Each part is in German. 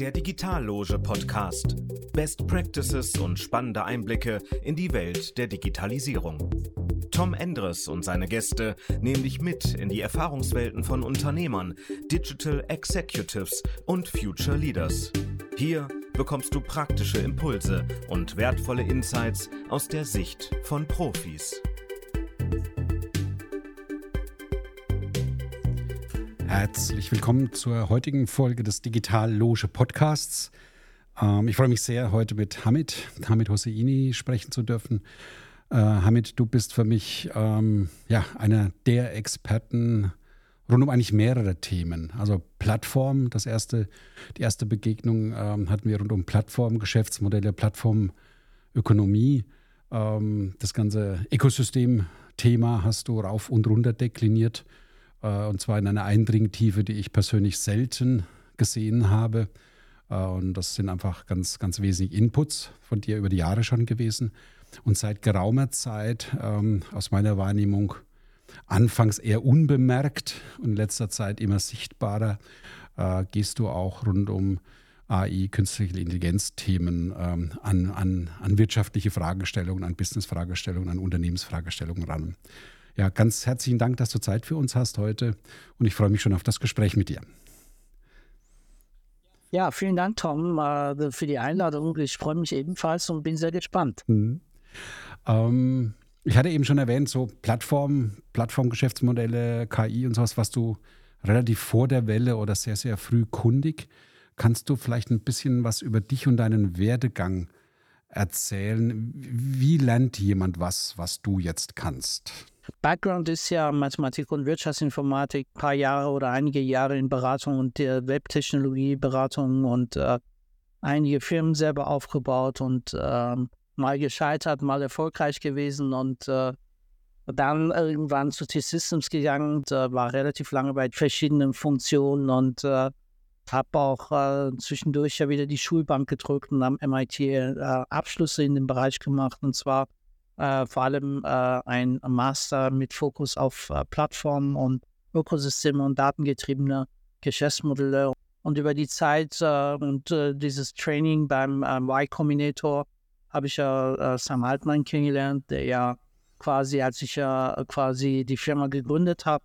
Der Digitalloge Podcast. Best Practices und spannende Einblicke in die Welt der Digitalisierung. Tom Endres und seine Gäste nehmen dich mit in die Erfahrungswelten von Unternehmern, Digital Executives und Future Leaders. Hier bekommst du praktische Impulse und wertvolle Insights aus der Sicht von Profis. Herzlich willkommen zur heutigen Folge des Digital Loge Podcasts. Ähm, ich freue mich sehr, heute mit Hamid, Hamid Hosseini sprechen zu dürfen. Äh, Hamid, du bist für mich ähm, ja, einer der Experten rund um eigentlich mehrere Themen. Also Plattform, das erste, die erste Begegnung ähm, hatten wir rund um Plattform, Geschäftsmodelle, Plattformökonomie. Ähm, das ganze Ökosystem-Thema hast du rauf und runter dekliniert. Äh, und zwar in einer Eindringtiefe, die ich persönlich selten gesehen habe. Äh, und das sind einfach ganz, ganz wesentliche Inputs von dir über die Jahre schon gewesen. Und seit geraumer Zeit, ähm, aus meiner Wahrnehmung, anfangs eher unbemerkt und in letzter Zeit immer sichtbarer, äh, gehst du auch rund um AI, künstliche Intelligenz-Themen ähm, an, an, an wirtschaftliche Fragestellungen, an Business-Fragestellungen, an Unternehmensfragestellungen ran. Ja, ganz herzlichen Dank, dass du Zeit für uns hast heute und ich freue mich schon auf das Gespräch mit dir. Ja, vielen Dank, Tom, äh, für die Einladung. Ich freue mich ebenfalls und bin sehr gespannt. Mhm. Ähm, ich hatte eben schon erwähnt, so Plattform, Plattformgeschäftsmodelle, KI und sowas, was du relativ vor der Welle oder sehr, sehr früh kundig. Kannst du vielleicht ein bisschen was über dich und deinen Werdegang erzählen? Wie lernt jemand was, was du jetzt kannst? Background ist ja Mathematik und Wirtschaftsinformatik, ein paar Jahre oder einige Jahre in Beratung und Webtechnologieberatung und äh, einige Firmen selber aufgebaut und äh, mal gescheitert, mal erfolgreich gewesen und äh, dann irgendwann zu T-Systems gegangen, und, war relativ lange bei verschiedenen Funktionen und äh, habe auch äh, zwischendurch ja wieder die Schulbank gedrückt und am MIT äh, Abschlüsse in dem Bereich gemacht. Und zwar äh, vor allem äh, ein Master mit Fokus auf äh, Plattformen und Ökosysteme und datengetriebene Geschäftsmodelle. Und über die Zeit äh, und äh, dieses Training beim ähm, Y Combinator habe ich ja Sam Altman kennengelernt, der ja quasi, als ich ja quasi die Firma gegründet habe,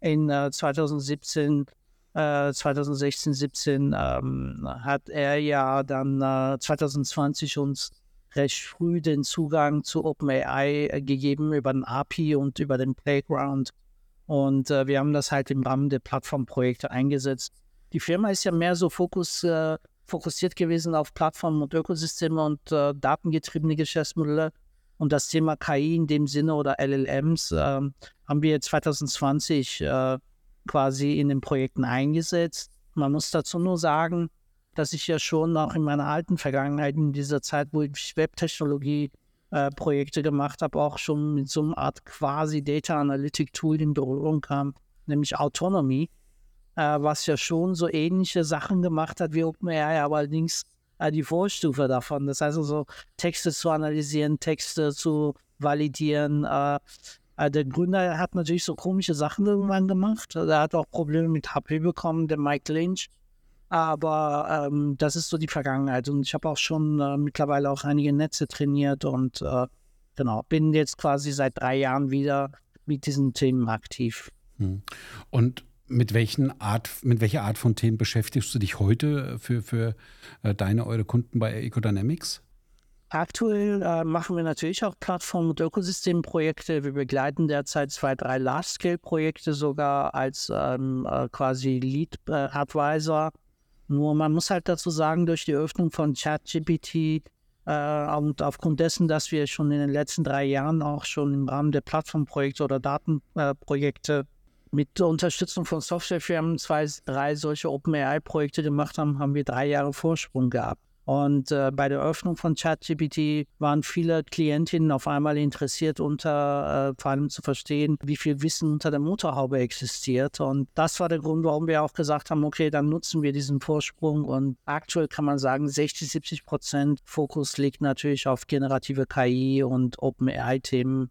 in 2017 2016, 17 ähm, hat er ja dann äh, 2020 uns recht früh den Zugang zu OpenAI äh, gegeben über den API und über den Playground. Und äh, wir haben das halt im Rahmen der Plattformprojekte eingesetzt. Die Firma ist ja mehr so fokus, äh, fokussiert gewesen auf Plattformen und Ökosysteme und äh, datengetriebene Geschäftsmodelle. Und das Thema KI in dem Sinne oder LLMs ähm, haben wir 2020 äh, quasi in den Projekten eingesetzt. Man muss dazu nur sagen, dass ich ja schon auch in meiner alten Vergangenheit, in dieser Zeit, wo ich Webtechnologie-Projekte äh, gemacht habe, auch schon mit so einer Art quasi Data Analytic Tool in Berührung kam, nämlich Autonomy, äh, was ja schon so ähnliche Sachen gemacht hat wie OpenAI, aber allerdings äh, die Vorstufe davon. Das heißt also, Texte zu analysieren, Texte zu validieren. Äh, äh, der Gründer hat natürlich so komische Sachen irgendwann gemacht. Er hat auch Probleme mit HP bekommen, der Mike Lynch aber ähm, das ist so die Vergangenheit. Und ich habe auch schon äh, mittlerweile auch einige Netze trainiert und äh, genau, bin jetzt quasi seit drei Jahren wieder mit diesen Themen aktiv. Hm. Und mit welchen Art, mit welcher Art von Themen beschäftigst du dich heute für, für äh, deine, eure Kunden bei Ecodynamics? Aktuell äh, machen wir natürlich auch Plattform- und Ökosystemprojekte. Wir begleiten derzeit zwei, drei Large-Scale-Projekte sogar als ähm, äh, quasi Lead-Advisor. Nur man muss halt dazu sagen, durch die Öffnung von ChatGPT äh, und aufgrund dessen, dass wir schon in den letzten drei Jahren auch schon im Rahmen der Plattformprojekte oder Datenprojekte äh, mit Unterstützung von Softwarefirmen zwei, drei solche OpenAI-Projekte gemacht haben, haben wir drei Jahre Vorsprung gehabt. Und äh, bei der Öffnung von ChatGPT waren viele Klientinnen auf einmal interessiert, unter äh, vor allem zu verstehen, wie viel Wissen unter der Motorhaube existiert. Und das war der Grund, warum wir auch gesagt haben, okay, dann nutzen wir diesen Vorsprung. Und aktuell kann man sagen, 60, 70 Prozent Fokus liegt natürlich auf generative KI und OpenAI-Themen.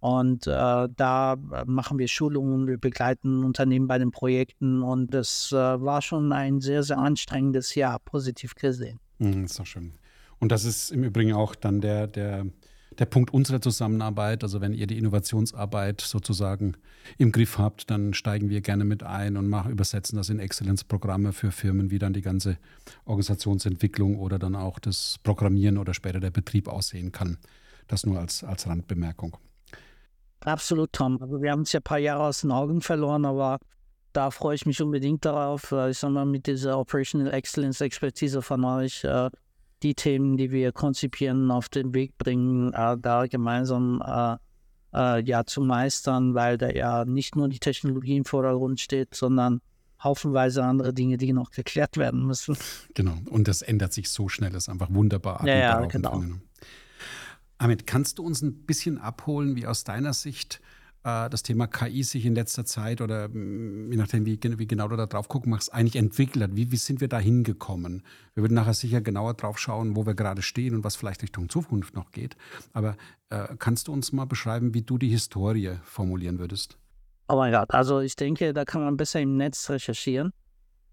Und äh, da machen wir Schulungen, wir begleiten Unternehmen bei den Projekten und es äh, war schon ein sehr, sehr anstrengendes Jahr, positiv gesehen. Mhm, ist doch schön. Und das ist im Übrigen auch dann der, der, der Punkt unserer Zusammenarbeit. Also wenn ihr die Innovationsarbeit sozusagen im Griff habt, dann steigen wir gerne mit ein und machen, übersetzen das in Exzellenzprogramme für Firmen, wie dann die ganze Organisationsentwicklung oder dann auch das Programmieren oder später der Betrieb aussehen kann. Das nur als, als Randbemerkung. Absolut, Tom. Also wir haben es ja ein paar Jahre aus den Augen verloren, aber da freue ich mich unbedingt darauf. Ich sage mal, mit dieser Operational Excellence Expertise von euch äh, die Themen, die wir konzipieren, auf den Weg bringen, äh, da gemeinsam äh, ja zu meistern, weil da ja nicht nur die Technologie im Vordergrund steht, sondern haufenweise andere Dinge, die noch geklärt werden müssen. Genau, und das ändert sich so schnell, das ist einfach wunderbar. Ja, ja genau. Amit, kannst du uns ein bisschen abholen, wie aus deiner Sicht das Thema KI sich in letzter Zeit oder mm, je nachdem, wie, wie genau du da drauf gucken machst, eigentlich entwickelt hat? Wie, wie sind wir da hingekommen? Wir würden nachher sicher genauer drauf schauen, wo wir gerade stehen und was vielleicht Richtung Zukunft noch geht. Aber äh, kannst du uns mal beschreiben, wie du die Historie formulieren würdest? Oh mein Gott, also ich denke, da kann man besser im Netz recherchieren.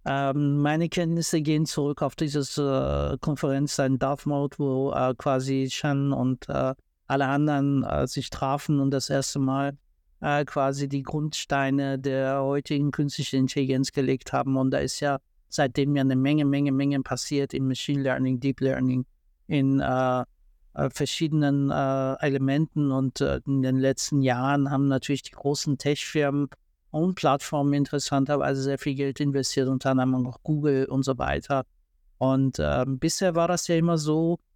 Ähm, meine Kenntnisse gehen zurück auf diese äh, Konferenz in Dartmouth, wo äh, quasi Shan und äh, alle anderen äh, sich trafen und das erste Mal äh, quasi die Grundsteine der heutigen künstlichen Intelligenz gelegt haben. Und da ist ja seitdem ja eine Menge, Menge, Menge passiert in Machine Learning, Deep Learning, in äh, verschiedenen Elementen. Und in den letzten Jahren haben natürlich die großen Tech-Firmen und Plattformen interessanterweise sehr viel Geld investiert, unter anderem auch Google und so weiter. Und ähm, bisher war das ja immer so, äh,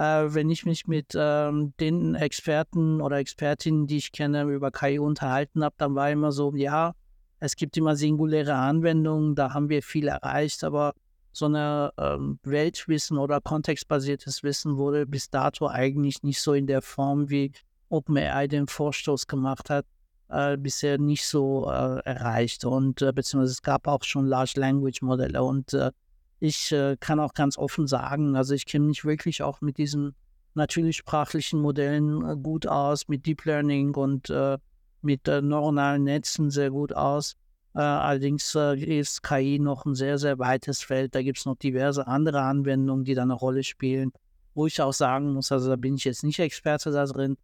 wenn ich mich mit ähm, den Experten oder Expertinnen, die ich kenne, über KI unterhalten habe, dann war immer so, ja, es gibt immer singuläre Anwendungen, da haben wir viel erreicht, aber so eine ähm, Weltwissen oder kontextbasiertes Wissen wurde bis dato eigentlich nicht so in der Form, wie OpenAI den Vorstoß gemacht hat, äh, bisher nicht so äh, erreicht. Und äh, beziehungsweise es gab auch schon Large Language Modelle. Und äh, ich äh, kann auch ganz offen sagen, also ich kenne mich wirklich auch mit diesen natürlichsprachlichen Modellen äh, gut aus, mit Deep Learning und mit neuronalen Netzen sehr gut aus. allerdings ist KI noch ein sehr, sehr weites Feld. Da gibt es noch diverse andere Anwendungen, die da eine Rolle spielen, wo ich auch sagen muss, also da bin ich jetzt nicht Experte da drin,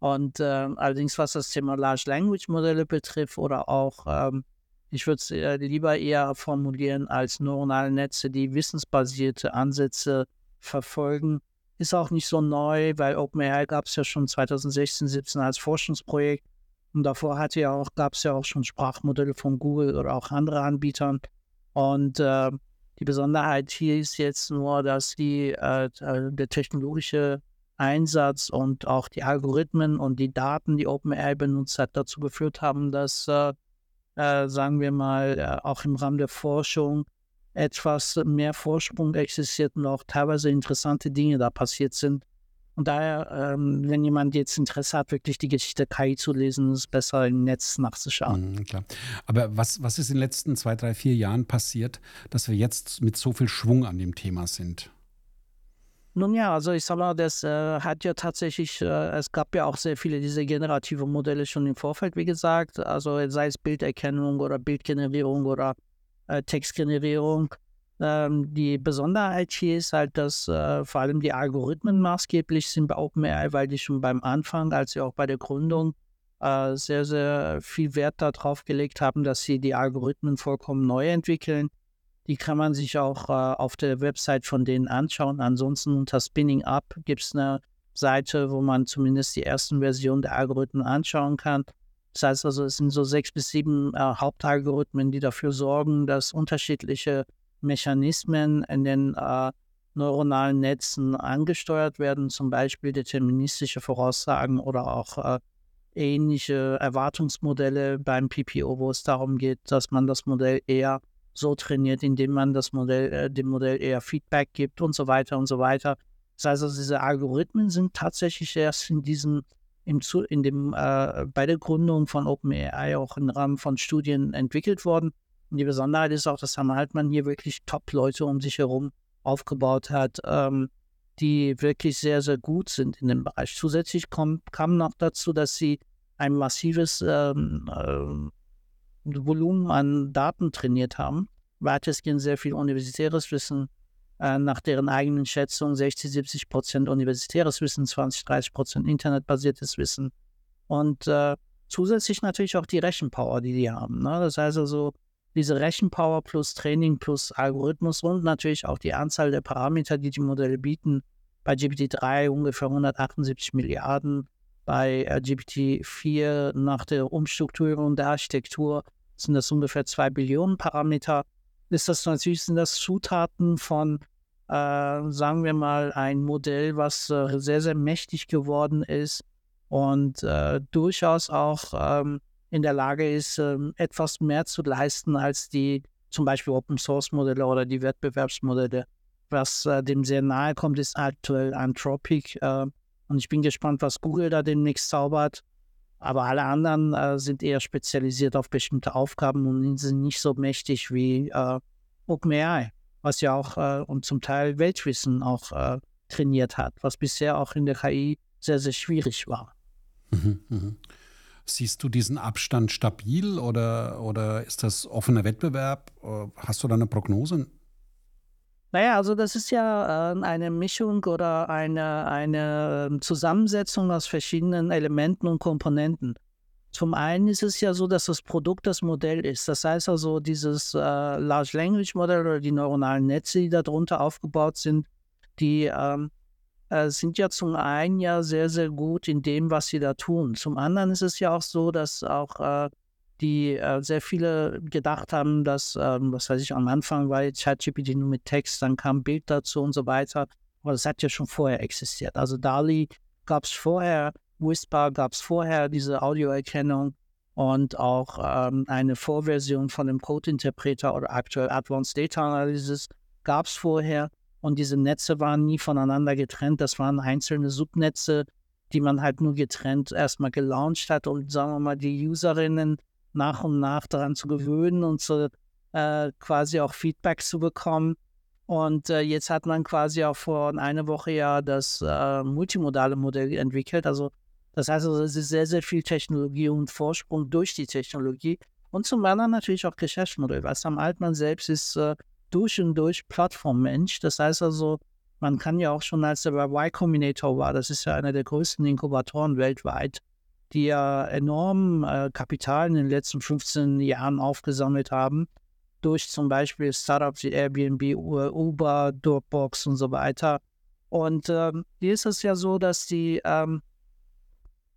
und äh, allerdings, was das Thema Large Language Modelle betrifft oder auch, ähm, ich würde es äh, lieber eher formulieren als neuronale Netze, die wissensbasierte Ansätze verfolgen, ist auch nicht so neu, weil OpenAI gab es ja schon 2016, 17 als Forschungsprojekt. Und davor hatte ja auch, gab es ja auch schon Sprachmodelle von Google oder auch andere Anbietern. Und äh, die Besonderheit hier ist jetzt nur, dass die, äh, äh der technologische Einsatz und auch die Algorithmen und die Daten, die OpenAI benutzt hat, dazu geführt haben, dass, äh, äh, sagen wir mal, äh, auch im Rahmen der Forschung etwas mehr Vorsprung existiert und auch teilweise interessante Dinge da passiert sind. Und daher, ähm, wenn jemand jetzt Interesse hat, wirklich die Geschichte KI zu lesen, ist es besser im Netz nachzuschauen. Mhm, klar. Aber was, was ist in den letzten zwei, drei, vier Jahren passiert, dass wir jetzt mit so viel Schwung an dem Thema sind? Nun ja, also ich sag mal, das äh, hat ja tatsächlich, äh, es gab ja auch sehr viele dieser generative Modelle schon im Vorfeld, wie gesagt, also sei es Bilderkennung oder Bildgenerierung oder äh, Textgenerierung. Ähm, die Besonderheit hier ist halt, dass äh, vor allem die Algorithmen maßgeblich sind bei OpenAI, weil die schon beim Anfang, als sie auch bei der Gründung äh, sehr, sehr viel Wert darauf gelegt haben, dass sie die Algorithmen vollkommen neu entwickeln die kann man sich auch äh, auf der Website von denen anschauen. Ansonsten unter Spinning Up gibt es eine Seite, wo man zumindest die ersten Versionen der Algorithmen anschauen kann. Das heißt also, es sind so sechs bis sieben äh, Hauptalgorithmen, die dafür sorgen, dass unterschiedliche Mechanismen in den äh, neuronalen Netzen angesteuert werden, zum Beispiel deterministische Voraussagen oder auch äh, ähnliche Erwartungsmodelle beim PPO, wo es darum geht, dass man das Modell eher so trainiert, indem man das Modell, äh, dem Modell eher Feedback gibt und so weiter und so weiter. Das heißt also, diese Algorithmen sind tatsächlich erst in diesem, im, in dem, äh, bei der Gründung von OpenAI auch im Rahmen von Studien entwickelt worden. Und die Besonderheit ist auch, dass Sam Altmann hier wirklich Top-Leute um sich herum aufgebaut hat, ähm, die wirklich sehr, sehr gut sind in dem Bereich. Zusätzlich kommt, kam noch dazu, dass sie ein massives ähm, äh, Volumen an Daten trainiert haben. Weitestgehend sehr viel universitäres Wissen, äh, nach deren eigenen Schätzungen 60, 70 Prozent universitäres Wissen, 20, 30 Prozent internetbasiertes Wissen und äh, zusätzlich natürlich auch die Rechenpower, die die haben. Ne? Das heißt also, diese Rechenpower plus Training plus Algorithmus und natürlich auch die Anzahl der Parameter, die die Modelle bieten. Bei GPT-3 ungefähr 178 Milliarden, bei äh, GPT-4 nach der Umstrukturierung der Architektur sind das ungefähr 2 Billionen Parameter. Ist das natürlich, sind das Zutaten von, äh, sagen wir mal, ein Modell, was äh, sehr, sehr mächtig geworden ist und äh, durchaus auch ähm, in der Lage ist, ähm, etwas mehr zu leisten als die zum Beispiel Open Source Modelle oder die Wettbewerbsmodelle. Was äh, dem sehr nahe kommt, ist aktuell Anthropic. Und ich bin gespannt, was Google da demnächst zaubert. Aber alle anderen äh, sind eher spezialisiert auf bestimmte Aufgaben und sind nicht so mächtig wie äh, OpenAI, was ja auch äh, und zum Teil Weltwissen auch äh, trainiert hat, was bisher auch in der KI sehr, sehr schwierig war. Mhm, mhm. Siehst du diesen Abstand stabil oder, oder ist das offener Wettbewerb? Äh, hast du da eine Prognose? Naja, also das ist ja äh, eine Mischung oder eine, eine ähm, Zusammensetzung aus verschiedenen Elementen und Komponenten. Zum einen ist es ja so, dass das Produkt das Modell ist. Das heißt also, dieses äh, Large Language Modell oder die neuronalen Netze, die darunter aufgebaut sind, die ähm, äh, sind ja zum einen ja sehr, sehr gut in dem, was sie da tun. Zum anderen ist es ja auch so, dass auch äh, die äh, sehr viele gedacht haben, dass, ähm, was weiß ich, am Anfang war ChatGPT nur mit Text, dann kam Bild dazu und so weiter. Aber das hat ja schon vorher existiert. Also DALI gab es vorher, Whisper gab es vorher, diese Audioerkennung und auch ähm, eine Vorversion von dem Code-Interpreter oder aktuell Advanced Data Analysis gab es vorher. Und diese Netze waren nie voneinander getrennt. Das waren einzelne Subnetze, die man halt nur getrennt erstmal gelauncht hat, um, sagen wir mal, die Userinnen nach und nach daran zu gewöhnen und so äh, quasi auch Feedback zu bekommen. Und äh, jetzt hat man quasi auch vor einer Woche ja das äh, multimodale Modell entwickelt. Also das heißt, also, es ist sehr, sehr viel Technologie und Vorsprung durch die Technologie. Und zum anderen natürlich auch Geschäftsmodell. Was am Altmann selbst ist äh, durch und durch Plattformmensch. Das heißt also, man kann ja auch schon, als er bei Y Combinator war, das ist ja einer der größten Inkubatoren weltweit, die ja enorm äh, Kapital in den letzten 15 Jahren aufgesammelt haben, durch zum Beispiel Startups wie Airbnb, Uber, Dropbox und so weiter. Und ähm, hier ist es ja so, dass die ähm,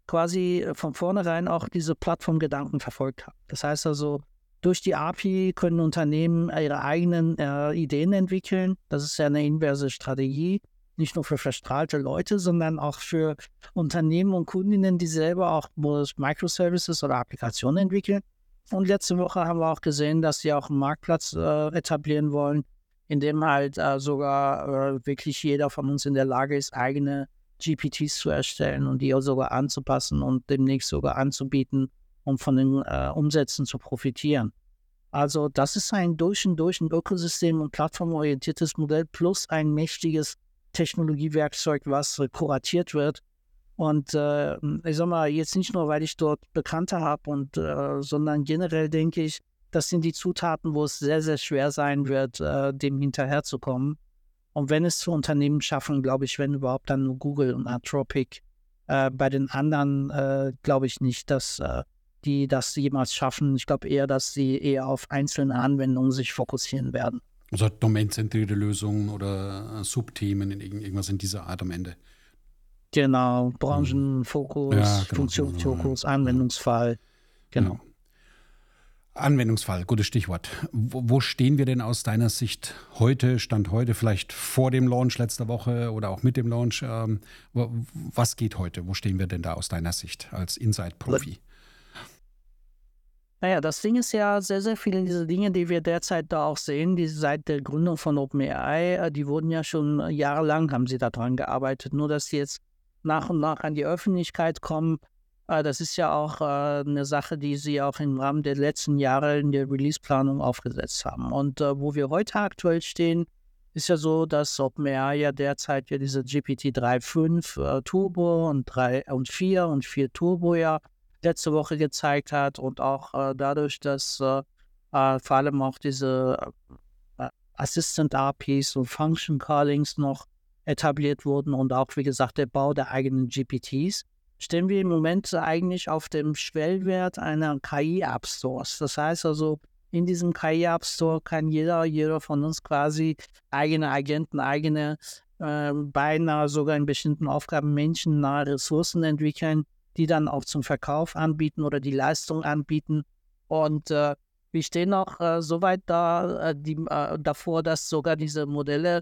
quasi von vornherein auch diese Plattformgedanken verfolgt haben. Das heißt also, durch die API können Unternehmen ihre eigenen äh, Ideen entwickeln. Das ist ja eine inverse Strategie, nicht nur für verstrahlte Leute, sondern auch für Unternehmen und Kundinnen, die selber auch Microservices oder Applikationen entwickeln. Und letzte Woche haben wir auch gesehen, dass sie auch einen Marktplatz äh, etablieren wollen, in dem halt äh, sogar äh, wirklich jeder von uns in der Lage ist, eigene GPTs zu erstellen und die auch sogar anzupassen und demnächst sogar anzubieten um von den äh, Umsätzen zu profitieren. Also das ist ein durch und durch ein Ökosystem- und plattformorientiertes Modell plus ein mächtiges Technologiewerkzeug, was äh, kuratiert wird. Und äh, ich sag mal, jetzt nicht nur, weil ich dort Bekannte habe, äh, sondern generell denke ich, das sind die Zutaten, wo es sehr, sehr schwer sein wird, äh, dem hinterherzukommen. Und wenn es zu Unternehmen schaffen, glaube ich, wenn überhaupt, dann nur Google und Anthropic. Äh, bei den anderen äh, glaube ich nicht, dass die das jemals schaffen. Ich glaube eher, dass sie eher auf einzelne Anwendungen sich fokussieren werden. Also domainzentrierte Lösungen oder äh, Subthemen in irgendwas in dieser Art am Ende. Genau, Branchenfokus, ja, genau, Funktionsfokus, genau, Anwendungsfall. Genau. Ja. Anwendungsfall, gutes Stichwort. Wo, wo, stehen wir denn aus deiner Sicht heute, Stand heute, vielleicht vor dem Launch letzter Woche oder auch mit dem Launch? Ähm, was geht heute? Wo stehen wir denn da aus deiner Sicht als Inside-Profi? Naja, das Ding ist ja sehr, sehr viele dieser Dinge, die wir derzeit da auch sehen, die seit der Gründung von OpenAI, äh, die wurden ja schon jahrelang, haben sie daran gearbeitet. Nur, dass sie jetzt nach und nach an die Öffentlichkeit kommen, äh, das ist ja auch äh, eine Sache, die sie auch im Rahmen der letzten Jahre in der Release-Planung aufgesetzt haben. Und wo wir heute aktuell stehen, ist ja so, dass OpenAI ja derzeit ja diese GPT 3.5 Turbo und 3 und 4 und 4 Turbo ja letzte Woche gezeigt hat und auch äh, dadurch, dass äh, äh vor allem auch diese äh, Assistant APIs und Function Callings noch etabliert wurden und auch, wie gesagt, der Bau der eigenen GPTs, stehen wir im Moment eigentlich auf dem Schwellwert einer KI-App Stores. Das heißt also, in diesem KI-App Store kann jeder, jeder von uns quasi eigene Agenten, eigene, äh, beinahe sogar in bestimmten Aufgaben menschennahe Ressourcen entwickeln, die dann auch zum Verkauf anbieten oder die Leistung anbieten. Und äh, wir stehen auch äh, so weit da, äh, die, äh, davor, dass sogar diese Modelle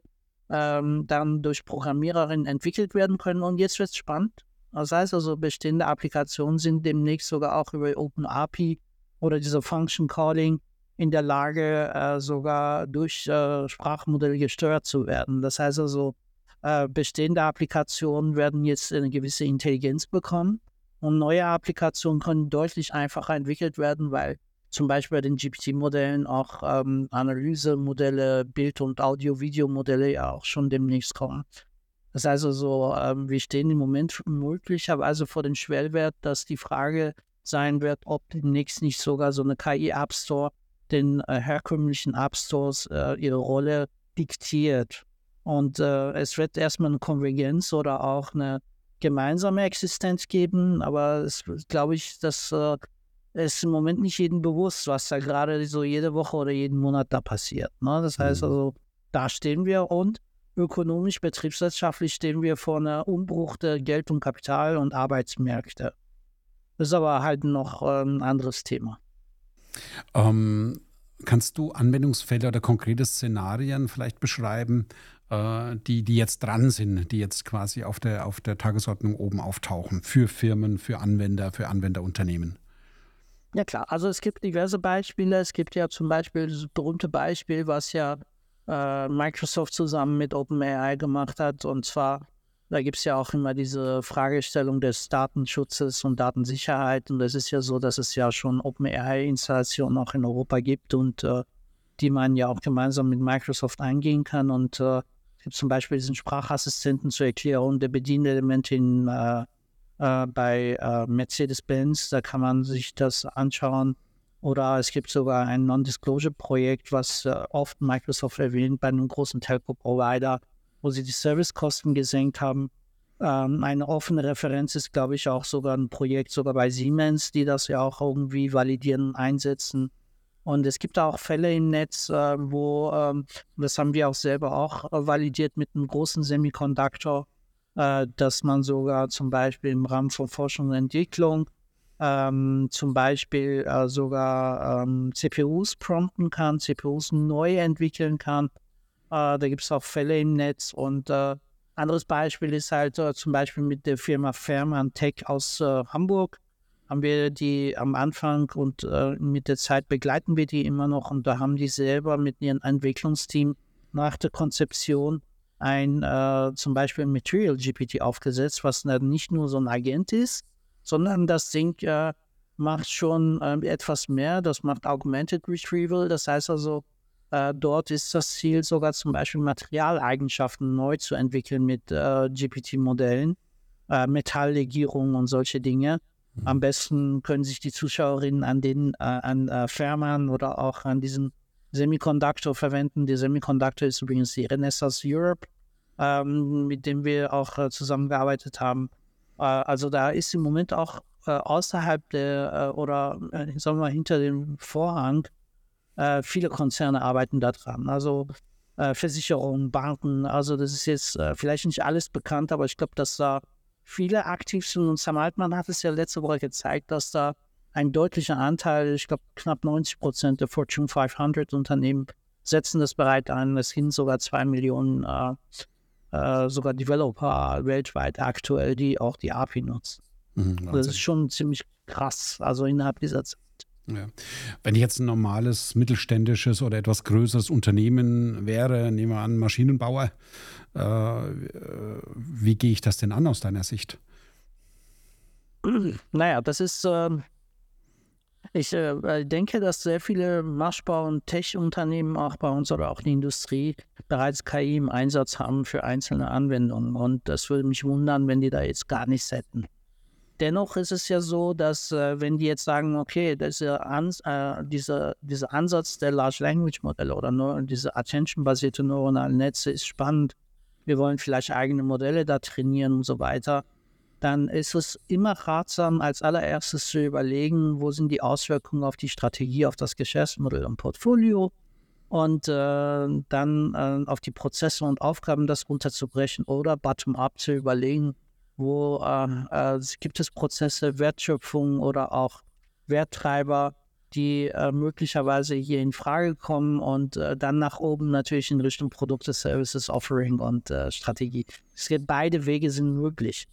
ähm, dann durch Programmiererinnen entwickelt werden können. Und jetzt wird es spannend. Das heißt also, bestehende Applikationen sind demnächst sogar auch über OpenAPI oder diese Function Calling in der Lage, äh, sogar durch äh, Sprachmodelle gesteuert zu werden. Das heißt also, äh, bestehende Applikationen werden jetzt eine gewisse Intelligenz bekommen und neue Applikationen können deutlich einfacher entwickelt werden, weil zum Beispiel bei den GPT-Modellen auch ähm, Analysemodelle, Bild- und Audio-Video-Modelle ja auch schon demnächst kommen. Das heißt also, ähm, wir stehen im Moment möglicherweise vor dem Schwellwert, dass die Frage sein wird, ob demnächst nicht sogar so eine KI-App Store den äh, herkömmlichen App Stores äh, ihre Rolle diktiert. Und äh, es wird erstmal eine Konvergenz oder auch eine gemeinsame Existenz geben, aber es glaube ich, dass äh, ist im Moment nicht jedem bewusst, was da gerade so jede Woche oder jeden Monat da passiert. Ne? Das heißt mhm. also, da stehen wir und ökonomisch, betriebswirtschaftlich stehen wir vor einer Umbruch der Geld- und Kapital- und Arbeitsmärkte. Das ist aber halt noch ein anderes Thema. Ähm, kannst du Anwendungsfälle oder konkrete Szenarien vielleicht beschreiben, die, die jetzt dran sind, die jetzt quasi auf der, auf der Tagesordnung oben auftauchen für Firmen, für Anwender, für Anwenderunternehmen? Ja klar, also es gibt diverse Beispiele. Es gibt ja zum Beispiel das berühmte Beispiel, was ja äh, Microsoft zusammen mit OpenAI gemacht hat. Und zwar, da gibt es ja auch immer diese Fragestellung des Datenschutzes und Datensicherheit. Und es ist ja so, dass es ja schon OpenAI-Installationen auch in Europa gibt und äh, die man ja auch gemeinsam mit Microsoft eingehen kann. Und äh, zum Beispiel diesen Sprachassistenten zur Erklärung der Bedienelemente in äh, äh, bei äh, Mercedes-Benz. Da kann man sich das anschauen. Oder es gibt sogar ein Non-Disclosure-Projekt, was äh, oft Microsoft erwähnt bei einem großen Telco-Provider, wo sie die Servicekosten gesenkt haben. Ähm, eine offene Referenz ist, glaube ich, auch sogar ein Projekt sogar bei Siemens, die das ja auch irgendwie validieren und einsetzen. Und es gibt auch Fälle im Netz, äh, wo, ähm, das haben wir auch selber auch äh, validiert mit einem großen Semiconductor, äh, dass man sogar zum Beispiel im Rahmen von Forschung und Entwicklung ähm, zum Beispiel äh, sogar ähm, CPUs prompten kann, CPUs neu entwickeln kann. Äh, da gibt es auch Fälle im Netz und äh, anderes Beispiel ist halt äh, zum Beispiel mit der Firma Fairman Tech aus Hamburg. Haben wir die am Anfang und äh, mit der Zeit begleiten wir die immer noch und da haben die selber mit ihrem Entwicklungsteam nach der Konzeption ein äh, zum Beispiel Material GPT aufgesetzt, was nicht nur so ein Agent ist, sondern das Ding äh, macht schon äh, etwas mehr. Das macht Augmented Retrieval. Das heißt also, äh, dort ist das Ziel sogar zum Beispiel Materialeigenschaften neu zu entwickeln mit äh, GPT-Modellen, äh, Metalllegierungen und solche Dinge. Mhm. Am besten können sich die Zuschauerinnen an den an Fährmann oder auch an diesen Semiconductor verwenden. Die Semiconductor ist übrigens die Renaissance Europe, ähm, mit dem wir auch äh, zusammengearbeitet haben. Äh, also da ist im Moment auch äh, außerhalb der äh, oder äh, sagen wir mal hinter dem Vorhang äh, viele Konzerne arbeiten daran. Also Versicherungen, Banken. Also das ist jetzt vielleicht nicht alles bekannt, aber ich glaube, dass da viele aktiv sind. Und Sam Altmann hat es ja letzte Woche gezeigt, dass da ein deutlicher Anteil, ich glaube knapp 90 Prozent der Fortune 500 Unternehmen setzen das bereit ein. Es sind sogar zwei Millionen äh, äh, sogar Developer weltweit aktuell, die auch die API nutzen. Mhm, das ist schon ziemlich krass, also innerhalb dieser Zeit. Ja. Wenn ich jetzt ein normales mittelständisches oder etwas größeres Unternehmen wäre, nehmen wir an Maschinenbauer, äh, wie gehe ich das denn an aus deiner Sicht? Naja, das ist, äh, ich äh, denke, dass sehr viele Maschbau- und Tech-Unternehmen auch bei uns oder auch die Industrie bereits KI im Einsatz haben für einzelne Anwendungen. Und das würde mich wundern, wenn die da jetzt gar nichts hätten. Dennoch ist es ja so, dass äh, wenn die jetzt sagen, okay, diese Ans äh, diese, dieser Ansatz der Large Language Modelle oder nur diese Attention-basierte neuronalen Netze ist spannend, wir wollen vielleicht eigene Modelle da trainieren und so weiter, dann ist es immer ratsam, als allererstes zu überlegen, wo sind die Auswirkungen auf die Strategie, auf das Geschäftsmodell und Portfolio und äh, dann äh, auf die Prozesse und Aufgaben das runterzubrechen oder bottom-up zu überlegen, wo äh, äh, gibt es Prozesse, Wertschöpfung oder auch Werttreiber, die äh, möglicherweise hier in Frage kommen und äh, dann nach oben natürlich in Richtung Produkte, Services, Offering und äh, Strategie. Es geht, beide Wege sind möglich.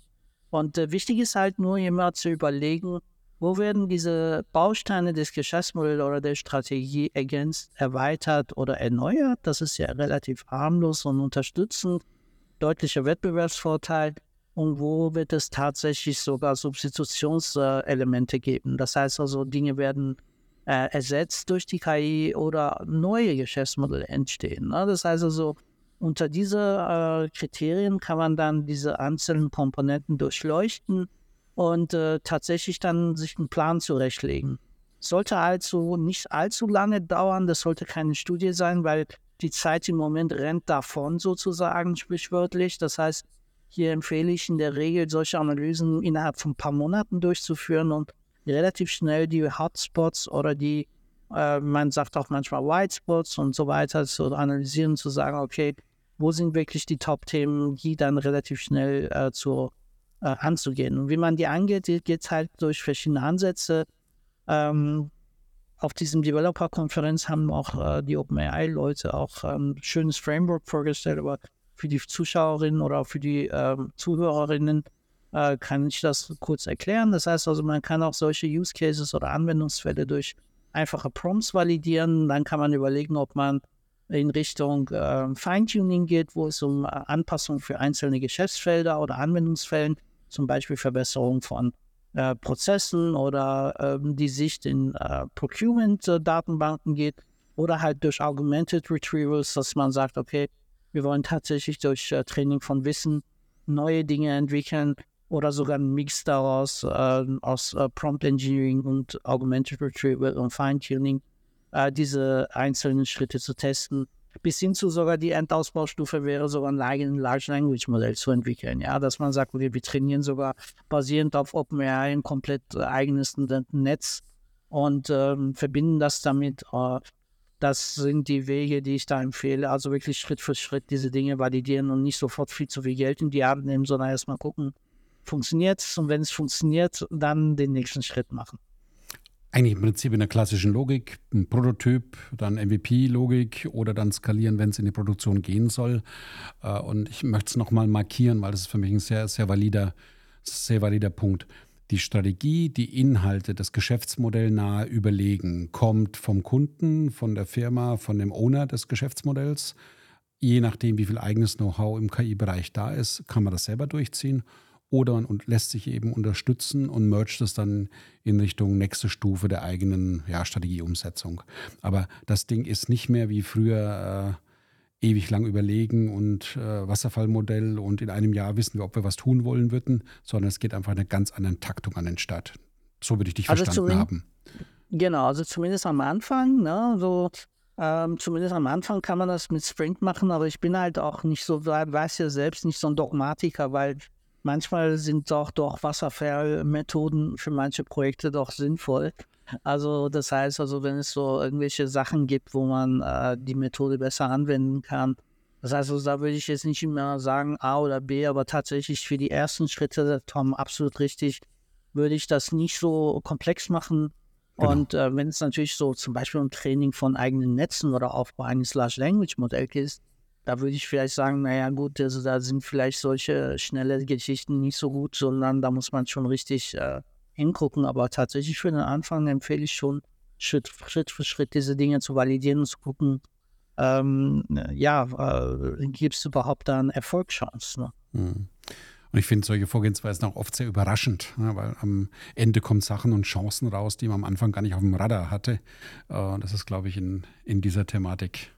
Und äh, wichtig ist halt nur immer zu überlegen, wo werden diese Bausteine des Geschäftsmodells oder der Strategie ergänzt, erweitert oder erneuert. Das ist ja relativ harmlos und unterstützend. Deutlicher Wettbewerbsvorteil und wo wird es tatsächlich sogar Substitutionselemente geben. Das heißt also, Dinge werden äh, ersetzt durch die KI oder neue Geschäftsmodelle entstehen. Ne? Das heißt also, unter diese äh, Kriterien kann man dann diese einzelnen Komponenten durchleuchten und äh, tatsächlich dann sich einen Plan zurechtlegen. Sollte also nicht allzu lange dauern, das sollte keine Studie sein, weil die Zeit im Moment rennt davon sozusagen, sprichwörtlich. Das heißt, hier empfehle ich in der Regel, solche Analysen innerhalb von ein paar Monaten durchzuführen und relativ schnell die Hotspots oder die, äh, man sagt auch manchmal Whitespots und so weiter zu analysieren, zu sagen, okay, wo sind wirklich die Top-Themen, die dann relativ schnell äh, zu, äh, anzugehen. Und wie man die angeht, geht halt durch verschiedene Ansätze. Ähm, auf diesem Developer-Konferenz haben auch äh, die OpenAI-Leute auch ein ähm, schönes Framework vorgestellt, aber für die Zuschauerinnen oder für die ähm, Zuhörerinnen äh, kann ich das kurz erklären. Das heißt also, man kann auch solche Use Cases oder Anwendungsfälle durch einfache Prompts validieren. Dann kann man überlegen, ob man in Richtung äh, Feintuning geht, wo es um äh, Anpassungen für einzelne Geschäftsfelder oder Anwendungsfällen, zum Beispiel Verbesserung von äh, Prozessen oder ähm, die Sicht in äh, Procurement-Datenbanken geht oder halt durch Augmented Retrievals, dass man sagt, okay, wir wollen tatsächlich durch äh, Training von Wissen neue Dinge entwickeln oder sogar einen Mix daraus äh, aus äh, Prompt Engineering und Augmented Retrieval und Feintuning, äh, diese einzelnen Schritte zu testen. Bis hin zu sogar die Endausbaustufe wäre sogar ein eigenes Large Language Modell zu entwickeln. Ja, dass man sagt, okay, wir trainieren sogar basierend auf OpenAI ein komplett eigenes Netz und ähm, verbinden das damit äh, das sind die Wege, die ich da empfehle. Also wirklich Schritt für Schritt diese Dinge validieren und nicht sofort viel zu viel Geld in die Hand nehmen, sondern erstmal gucken, funktioniert es und wenn es funktioniert, dann den nächsten Schritt machen. Eigentlich im Prinzip in der klassischen Logik, ein Prototyp, dann MVP-Logik oder dann skalieren, wenn es in die Produktion gehen soll. Äh, und ich möchte es nochmal markieren, weil das ist für mich ein sehr, sehr valider, sehr valider Punkt. Die Strategie, die Inhalte, das Geschäftsmodell nahe überlegen, kommt vom Kunden, von der Firma, von dem Owner des Geschäftsmodells. Je nachdem, wie viel eigenes Know-how im KI-Bereich da ist, kann man das selber durchziehen oder man lässt sich eben unterstützen und mergt es dann in Richtung nächste Stufe der eigenen ja, Strategieumsetzung. Aber das Ding ist nicht mehr wie früher äh, ewig lang überlegen und äh, Wasserfallmodell und in einem Jahr wissen wir, ob wir was tun wollen würden, sondern es geht einfach eine ganz andere Taktung an den Start. So würde ich dich also verstanden haben. Genau, also zumindest am Anfang, ne, so ähm, zumindest am Anfang kann man das mit Sprint machen, aber ich bin halt auch nicht so, weiß ja selbst nicht so ein Dogmatiker, weil manchmal sind doch doch Wasserfallmethoden für manche Projekte doch sinnvoll. Also das heißt also, wenn es so irgendwelche Sachen gibt, wo man äh, die Methode besser anwenden kann. Das heißt also, da würde ich jetzt nicht immer sagen A oder B, aber tatsächlich für die ersten Schritte, Tom, absolut richtig, würde ich das nicht so komplex machen. Genau. Und äh, wenn es natürlich so zum Beispiel um Training von eigenen Netzen oder Aufbau eines Large Language Modells ist, da würde ich vielleicht sagen, naja gut, also da sind vielleicht solche schnelle Geschichten nicht so gut, sondern da muss man schon richtig äh, hingucken. Aber tatsächlich für den Anfang empfehle ich schon, Schritt, Schritt für Schritt diese Dinge zu validieren und zu gucken, ähm, ja, äh, gibt es überhaupt da eine Erfolgschance? Ne? Mhm. Und ich finde solche Vorgehensweisen auch oft sehr überraschend, ne, weil am Ende kommen Sachen und Chancen raus, die man am Anfang gar nicht auf dem Radar hatte. Äh, das ist, glaube ich, in, in dieser Thematik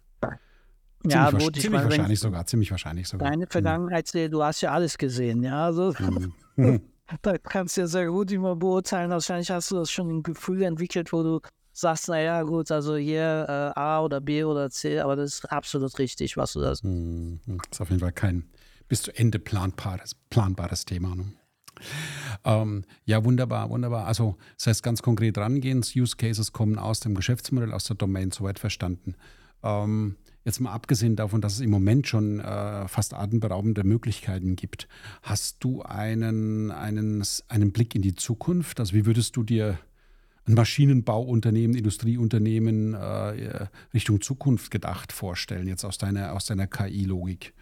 Ziemlich, ja, gut, ziemlich meine, wahrscheinlich sogar, ziemlich wahrscheinlich sogar. Deine mhm. Vergangenheit, du hast ja alles gesehen, ja. Also, hm. da kannst du ja sehr gut immer beurteilen. Wahrscheinlich hast du das schon ein Gefühl entwickelt, wo du sagst, naja, gut, also hier äh, A oder B oder C, aber das ist absolut richtig, was du das. Mhm. Das ist auf jeden Fall kein bis zu Ende planbares, planbares Thema. Ne? Ähm, ja, wunderbar, wunderbar. Also, das heißt, ganz konkret rangehen, Use Cases kommen aus dem Geschäftsmodell, aus der Domain, soweit verstanden. Ähm, jetzt mal abgesehen davon, dass es im Moment schon äh, fast atemberaubende Möglichkeiten gibt, hast du einen, einen, einen Blick in die Zukunft? Also, wie würdest du dir ein Maschinenbauunternehmen, Industrieunternehmen äh, Richtung Zukunft gedacht vorstellen, jetzt aus deiner, aus deiner KI-Logik?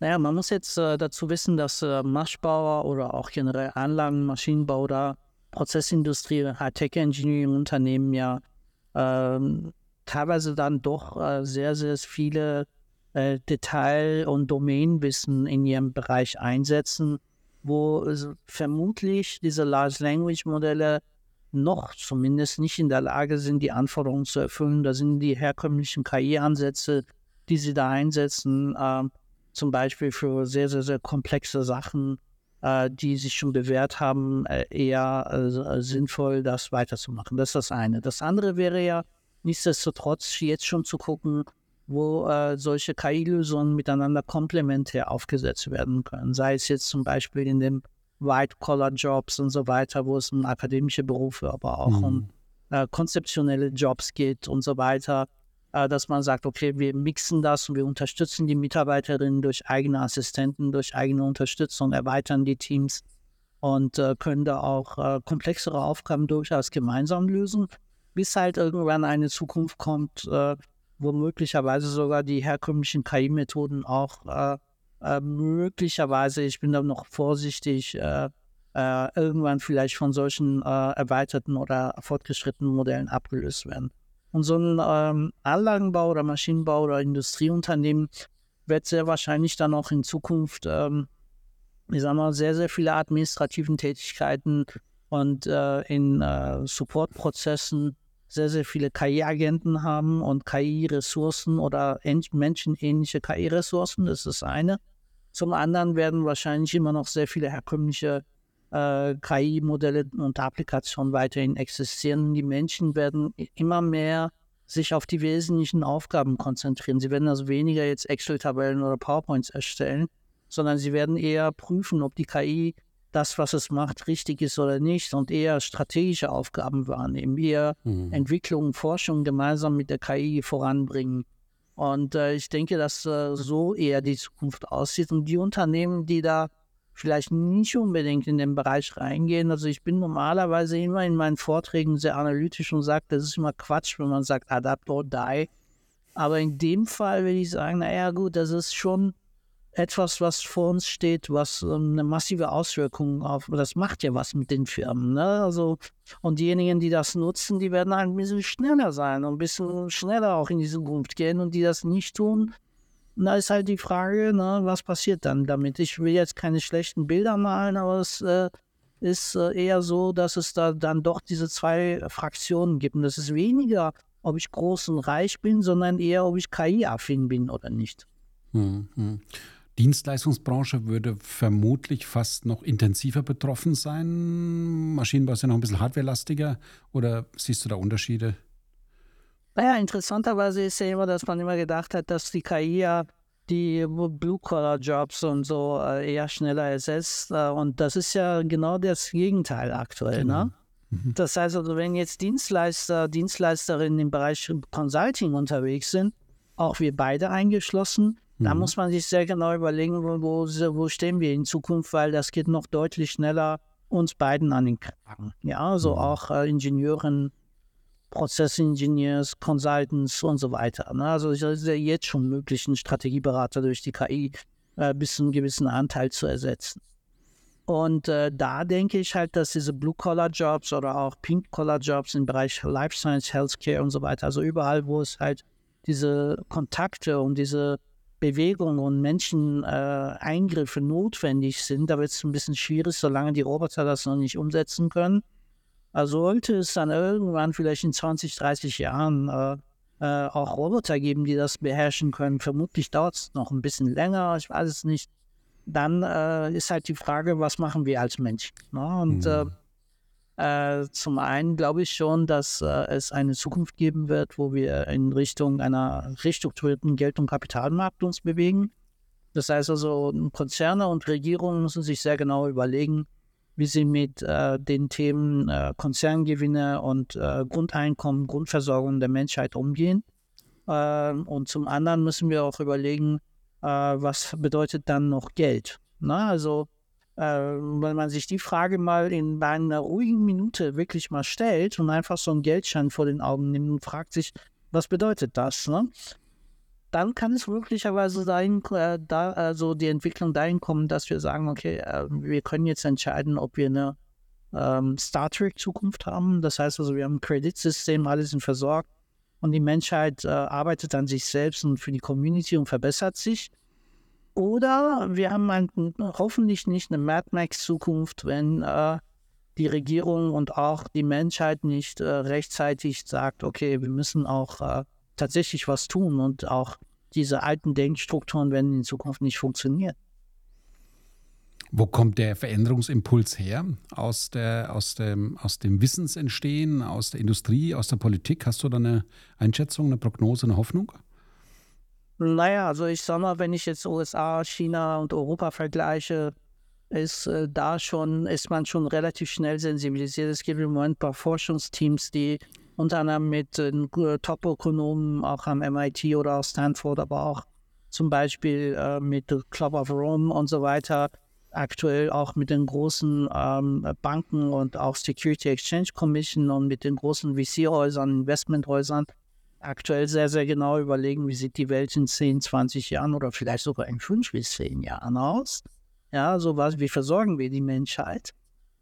Naja, man muss jetzt äh, dazu wissen, dass äh, Maschbauer oder auch generell Anlagen, Maschinenbau oder Prozessindustrie, Hightech-Engineering-Unternehmen ja ähm, teilweise dann doch äh, sehr, sehr viele äh, Detail- und Domainwissen in ihrem Bereich einsetzen, wo vermutlich diese Large Language Modelle noch zumindest nicht in der Lage sind, die Anforderungen zu erfüllen. Da sind die herkömmlichen KI-Ansätze, die sie da einsetzen, äh, zum Beispiel für sehr, sehr, sehr komplexe Sachen, äh, die sich schon bewährt haben, äh, eher äh, sinnvoll, das weiterzumachen. Das ist das eine. Das andere wäre ja, nichtsdestotrotz jetzt schon zu gucken, wo äh, solche KI-Lösungen miteinander komplementär aufgesetzt werden können. Sei es jetzt zum Beispiel in den White-Collar-Jobs und so weiter, wo es um akademische Berufe, aber auch mhm. um äh, konzeptionelle Jobs geht und so weiter. Äh, dass man sagt, okay, wir mixen das und wir unterstützen die Mitarbeiterinnen durch eigene Assistenten, durch eigene Unterstützung, erweitern die Teams und äh, können da auch äh, komplexere Aufgaben durchaus gemeinsam lösen, bis halt irgendwann eine Zukunft kommt, äh, wo möglicherweise sogar die herkömmlichen KI-Methoden auch äh, äh, möglicherweise, ich bin da noch vorsichtig, irgendwann vielleicht von solchen erweiterten oder fortgeschrittenen Modellen abgelöst werden. Und so ein ähm, Anlagenbau oder Maschinenbau oder Industrieunternehmen wird sehr wahrscheinlich dann auch in Zukunft, ähm, ich sag mal, sehr, sehr viele administrativen Tätigkeiten und äh, in äh, Supportprozessen sehr, sehr viele KI-Agenten haben und KI-Ressourcen oder menschenähnliche KI-Ressourcen. Das ist das eine. Zum anderen werden wahrscheinlich immer noch sehr viele herkömmliche äh, KI-Modelle und Applikationen weiterhin existieren. Die Menschen werden immer mehr sich auf die wesentlichen Aufgaben konzentrieren. Sie werden also weniger jetzt Excel-Tabellen oder PowerPoints erstellen, sondern sie werden eher prüfen, ob die KI das, was es macht, richtig ist oder nicht und eher strategische Aufgaben wahrnehmen, eher mhm. Entwicklung, Forschung gemeinsam mit der KI voranbringen. Und äh, ich denke, dass äh, so eher die Zukunft aussieht. Und die Unternehmen, die da vielleicht nicht unbedingt in den Bereich reingehen. Also ich bin normalerweise immer in meinen Vorträgen sehr analytisch und sage, das ist immer Quatsch, wenn man sagt, adapt or die. Aber in dem Fall würde ich sagen, naja gut, das ist schon etwas, was vor uns steht, was eine massive Auswirkung auf, das macht ja was mit den Firmen. Ne? Also, und diejenigen, die das nutzen, die werden ein bisschen schneller sein und ein bisschen schneller auch in die Zukunft gehen und die das nicht tun, da ist halt die Frage, ne, was passiert dann damit? Ich will jetzt keine schlechten Bilder malen, aber es äh, ist äh, eher so, dass es da dann doch diese zwei Fraktionen gibt. Und das ist weniger, ob ich groß und reich bin, sondern eher, ob ich KI-affin bin oder nicht. Mhm. Dienstleistungsbranche würde vermutlich fast noch intensiver betroffen sein. Maschinenbau ist ja noch ein bisschen hardwarelastiger. Oder siehst du da Unterschiede? Naja, interessanterweise ist ja immer, dass man immer gedacht hat, dass die KI ja die Blue-Collar-Jobs und so äh, eher schneller ersetzt. Äh, und das ist ja genau das Gegenteil aktuell. Ne? Genau. Ne? Mhm. Das heißt also, wenn jetzt Dienstleister, Dienstleisterinnen im Bereich Consulting unterwegs sind, auch wir beide eingeschlossen, mhm. da muss man sich sehr genau überlegen, wo, wo, stehen wir in Zukunft, weil das geht noch deutlich schneller uns beiden an den Kragen. Ja, also mhm. auch äh, Ingenieuren, Prozessengineers, Consultants und so weiter. Ne? Also es ist ja jetzt schon möglich, einen Strategieberater durch die KI äh, bis zu einem gewissen Anteil zu ersetzen. Und äh, da denke ich halt, dass diese Blue-Collar-Jobs oder auch Pink-Collar-Jobs im Bereich Life Science, Healthcare und so weiter, also überall, wo es halt diese Kontakte und diese Bewegung und Menscheneingriffe äh, notwendig sind, da wird es ein bisschen schwierig, solange die Roboter das noch nicht umsetzen können. Also sollte es dann irgendwann vielleicht in 20, 30 Jahren äh, äh, auch Roboter geben, die das beherrschen können. Vermutlich dauert es noch ein bisschen länger, ich weiß es nicht. dann äh, ist halt die Frage, was machen wir als Mensch? Ne? Und mhm. Äh, zum einen glaube ich schon, dass äh, es eine Zukunft geben wird, wo wir in Richtung einer restrukturierten Geld- und Kapitalmarkt uns bewegen. Das heißt also, Konzerne und Regierungen müssen sich sehr genau überlegen, wie sie mit äh, den Themen äh, Konzerngewinne und äh, Grundeinkommen, Grundversorgung der Menschheit umgehen. Ähm, und zum anderen müssen wir auch überlegen, äh, was bedeutet dann noch Geld. Na, also äh, wenn man sich die Frage mal in einer ruhigen Minute wirklich mal stellt und einfach so einen Geldschein vor den Augen nimmt und fragt sich, was bedeutet das? Ne? dann kann es möglicherweise dahin, äh, da, also die Entwicklung dahin kommen, dass wir sagen, okay, äh, wir können jetzt entscheiden, ob wir eine ähm, Star Trek-Zukunft haben. Das heißt also, wir haben ein Kreditsystem, alle sind versorgt und die Menschheit äh, arbeitet an sich selbst und für die Community und verbessert sich. Oder wir haben ein, hoffentlich nicht eine Mad Max-Zukunft, wenn äh, die Regierung und auch die Menschheit nicht äh, rechtzeitig sagt, okay, wir müssen auch äh, tatsächlich was tun und auch diese alten Denkstrukturen werden in Zukunft nicht funktionieren. Wo kommt der Veränderungsimpuls her? Aus, der, aus, dem, aus dem Wissensentstehen, aus der Industrie, aus der Politik? Hast du da eine Einschätzung, eine Prognose, eine Hoffnung? Naja, also ich sag mal, wenn ich jetzt USA, China und Europa vergleiche, ist äh, da schon, ist man schon relativ schnell sensibilisiert. Es gibt im Moment ein paar Forschungsteams, die unter anderem mit äh, Top-Ökonomen auch am MIT oder auch Stanford, aber auch zum Beispiel äh, mit Club of Rome und so weiter, aktuell auch mit den großen ähm, Banken und auch Security Exchange Commission und mit den großen VC-Häusern, Investmenthäusern aktuell sehr, sehr genau überlegen, wie sieht die Welt in 10, 20 Jahren oder vielleicht sogar in 5 bis 10 Jahren aus. Ja, so was, wie versorgen wir die Menschheit?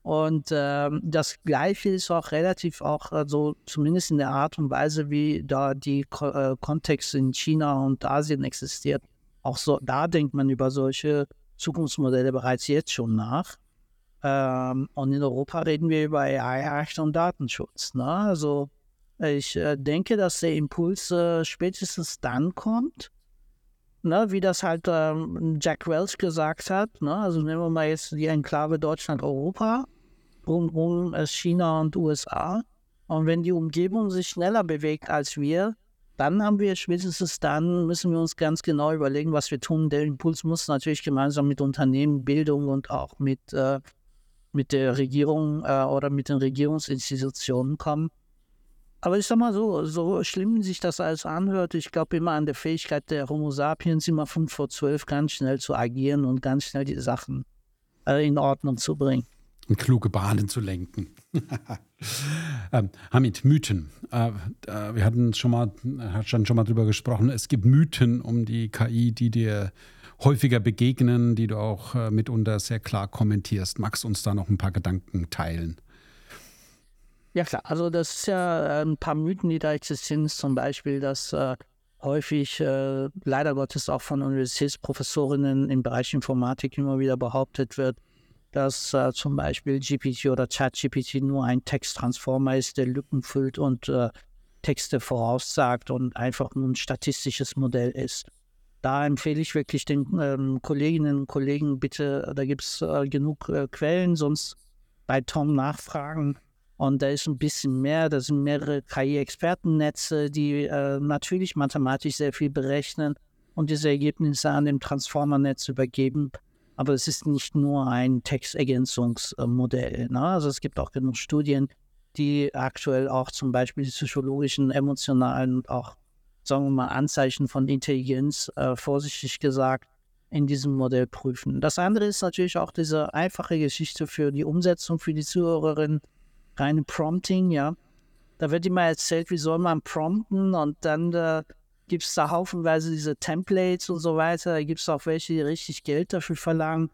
Und ähm, das Gleiche ist auch relativ auch, also zumindest in der Art und Weise, wie da die Ko äh, Kontext in China und Asien existiert. Auch so, da denkt man über solche Zukunftsmodelle bereits jetzt schon nach. Ähm, und in Europa reden wir über AI-Recht und Datenschutz. Ne? Also ich äh, denke, dass der Impuls äh, spätestens dann kommt, ne, wie das halt ähm, Jack Welch gesagt hat. Ne? Also nehmen wir mal jetzt die Enklave Deutschland-Europa, drumherum ist China und USA. Und wenn die Umgebung sich schneller bewegt als wir, dann haben wir spätestens dann, müssen wir uns ganz genau überlegen, was wir tun. Der Impuls muss natürlich gemeinsam mit Unternehmen, Bildung und auch mit, äh, mit der Regierung äh, oder mit den Regierungsinstitutionen kommen. Aber ich sag mal so, so schlimm sich das alles anhört, ich glaube immer an der Fähigkeit der Homo sapiens, immer fünf vor zwölf ganz schnell zu agieren und ganz schnell die Sachen äh, in Ordnung zu bringen. Und kluge Bahnen zu lenken. ähm, Hamid, Mythen. Äh, äh, wir hatten schon mal, hat schon, schon mal drüber gesprochen. Es gibt Mythen um die KI, die dir häufiger begegnen, die du auch äh, mitunter sehr klar kommentierst. Magst du uns da noch ein paar Gedanken teilen? Ja klar, also das ist ja äh, ein paar Mythen, die da existieren, zum Beispiel, dass äh, häufig äh, leider Gottes auch von Universitätsprofessorinnen im Bereich Informatik immer wieder behauptet wird, dass äh, zum Beispiel GPT oder ChatGPT nur ein Texttransformer ist, der Lücken füllt und äh, Texte voraussagt und einfach nur ein statistisches Modell ist. Da empfehle ich wirklich den ähm, Kolleginnen und Kollegen, bitte, da gibt es äh, genug Quellen, sonst bei Tom nachfragen und da ist ein bisschen mehr, da sind mehrere KI-Expertennetze, die äh, natürlich mathematisch sehr viel berechnen und diese Ergebnisse an dem Transformer-Netz übergeben. Aber es ist nicht nur ein Textergänzungsmodell. Ne? Also es gibt auch genug Studien, die aktuell auch zum Beispiel die psychologischen, emotionalen und auch, sagen wir mal, Anzeichen von Intelligenz, äh, vorsichtig gesagt, in diesem Modell prüfen. Das andere ist natürlich auch diese einfache Geschichte für die Umsetzung für die Zuhörerinnen reine Prompting, ja. Da wird immer erzählt, wie soll man prompten und dann äh, gibt es da haufenweise diese Templates und so weiter. Da gibt es auch welche, die richtig Geld dafür verlangen.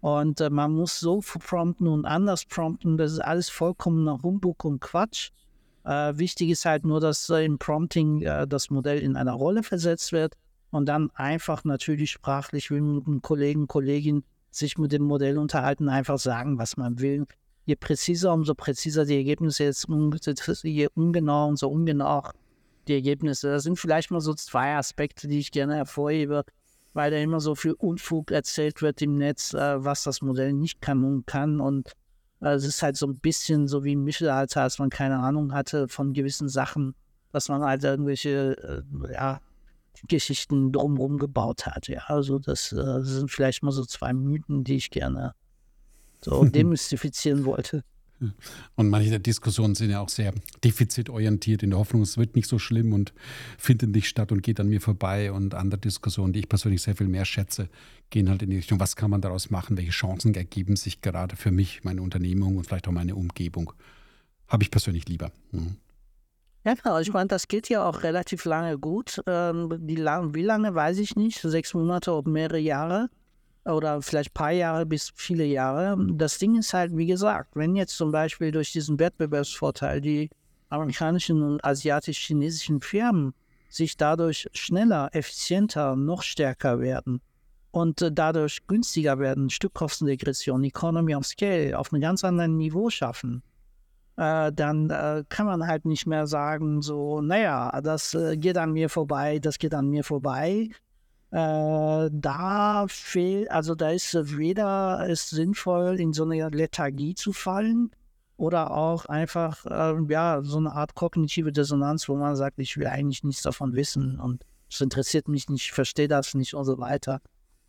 Und äh, man muss so prompten und anders prompten. Das ist alles vollkommener Humbug und Quatsch. Äh, wichtig ist halt nur, dass im Prompting äh, das Modell in einer Rolle versetzt wird und dann einfach natürlich sprachlich wie mit einem Kollegen, Kollegin sich mit dem Modell unterhalten, einfach sagen, was man will je präziser, umso präziser die Ergebnisse, jetzt, je ungenau, umso ungenau die Ergebnisse. Das sind vielleicht mal so zwei Aspekte, die ich gerne hervorhebe. weil da immer so viel Unfug erzählt wird im Netz, äh, was das Modell nicht kann und kann. Und äh, es ist halt so ein bisschen so wie im Mittelalter, als man keine Ahnung hatte von gewissen Sachen, dass man halt irgendwelche äh, ja, Geschichten drumherum gebaut hat. Ja, also das, das sind vielleicht mal so zwei Mythen, die ich gerne so demystifizieren wollte. Und manche der Diskussionen sind ja auch sehr defizitorientiert in der Hoffnung, es wird nicht so schlimm und findet nicht statt und geht an mir vorbei. Und andere Diskussionen, die ich persönlich sehr viel mehr schätze, gehen halt in die Richtung, was kann man daraus machen, welche Chancen ergeben sich gerade für mich, meine Unternehmung und vielleicht auch meine Umgebung. Habe ich persönlich lieber. Mhm. Ja, genau. Ich meine, das geht ja auch relativ lange gut. Ähm, lang, wie lange weiß ich nicht, sechs Monate oder mehrere Jahre oder vielleicht ein paar Jahre bis viele Jahre. Das Ding ist halt, wie gesagt, wenn jetzt zum Beispiel durch diesen Wettbewerbsvorteil die amerikanischen und asiatisch-chinesischen Firmen sich dadurch schneller, effizienter, noch stärker werden und äh, dadurch günstiger werden, Stückkostendegression, Economy of Scale auf einem ganz anderen Niveau schaffen, äh, dann äh, kann man halt nicht mehr sagen, so, naja, das äh, geht an mir vorbei, das geht an mir vorbei, äh, da fehlt, also da ist weder es sinnvoll, in so eine Lethargie zu fallen oder auch einfach äh, ja so eine Art kognitive Dissonanz, wo man sagt, ich will eigentlich nichts davon wissen und es interessiert mich nicht, ich verstehe das nicht und so weiter.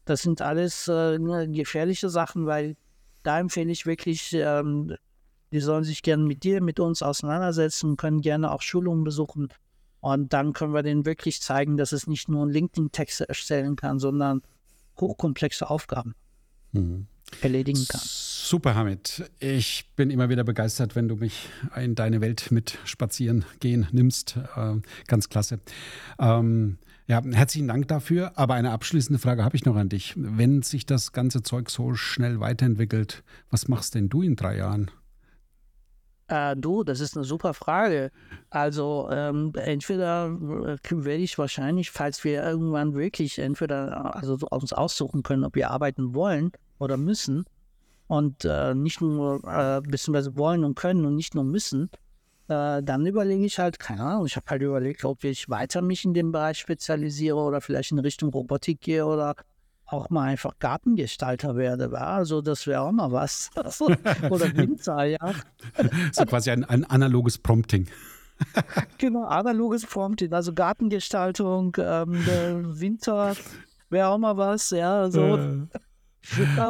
Das sind alles äh, gefährliche Sachen, weil da empfehle ich wirklich, ähm, die sollen sich gerne mit dir, mit uns auseinandersetzen, können gerne auch Schulungen besuchen und dann können wir denen wirklich zeigen, dass es nicht nur LinkedIn-Texte erstellen kann, sondern hochkomplexe Aufgaben mhm. erledigen kann. Super, Hamid. Ich bin immer wieder begeistert, wenn du mich in deine Welt mit spazieren gehen nimmst. Äh, ganz klasse. Ähm, ja, herzlichen Dank dafür. Aber eine abschließende Frage habe ich noch an dich. Wenn sich das ganze Zeug so schnell weiterentwickelt, was machst denn du in drei Jahren? Äh, du, das ist eine super Frage. Also ähm, entweder äh, werde ich wahrscheinlich, falls wir irgendwann wirklich entweder also uns aussuchen können, ob wir arbeiten wollen oder müssen und äh, nicht nur äh, beziehungsweise wollen und können und nicht nur müssen, äh, dann überlege ich halt, keine Ahnung, ich habe halt überlegt, ob ich weiter mich in dem Bereich spezialisiere oder vielleicht in Richtung Robotik gehe oder auch mal einfach Gartengestalter werde. Wa? Also das wäre auch mal was. Oder Winzer, ja. So quasi ein, ein analoges Prompting. genau, analoges Prompting, also Gartengestaltung, ähm, Winter wäre auch mal was, ja. So. Äh.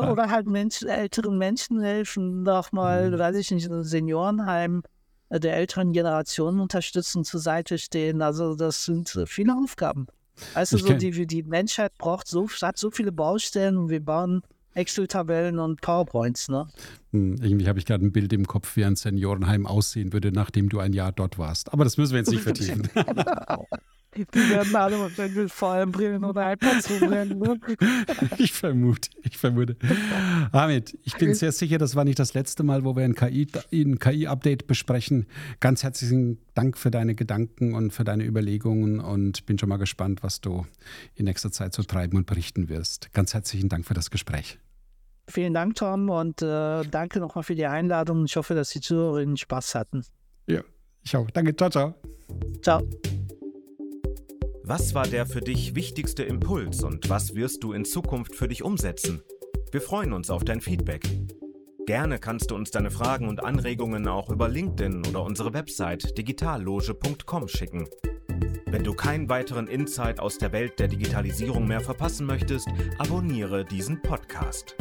Oder halt Menschen, älteren Menschen helfen, doch mal, mhm. weiß ich nicht, ein Seniorenheim der älteren Generationen unterstützen, zur Seite stehen. Also das sind viele Aufgaben. Du, so die, die Menschheit braucht so, hat so viele Baustellen und wir bauen Excel-Tabellen und PowerPoints, ne? Hm, irgendwie habe ich gerade ein Bild im Kopf, wie ein Seniorenheim aussehen würde, nachdem du ein Jahr dort warst. Aber das müssen wir jetzt nicht vertiefen. Die werden alle mit Feuerbrillen oder iPads rumrennen. Ne? ich vermute, ich vermute. Hamid, ich bin sehr sicher, das war nicht das letzte Mal, wo wir ein KI-Update KI besprechen. Ganz herzlichen Dank für deine Gedanken und für deine Überlegungen und bin schon mal gespannt, was du in nächster Zeit so treiben und berichten wirst. Ganz herzlichen Dank für das Gespräch. Vielen Dank, Tom, und äh, danke nochmal für die Einladung. Ich hoffe, dass die Zuhörerinnen Spaß hatten. Ja, ich auch. Danke. Ciao, ciao. Ciao. Was war der für dich wichtigste Impuls und was wirst du in Zukunft für dich umsetzen? Wir freuen uns auf dein Feedback. Gerne kannst du uns deine Fragen und Anregungen auch über LinkedIn oder unsere Website digitalloge.com schicken. Wenn du keinen weiteren Insight aus der Welt der Digitalisierung mehr verpassen möchtest, abonniere diesen Podcast.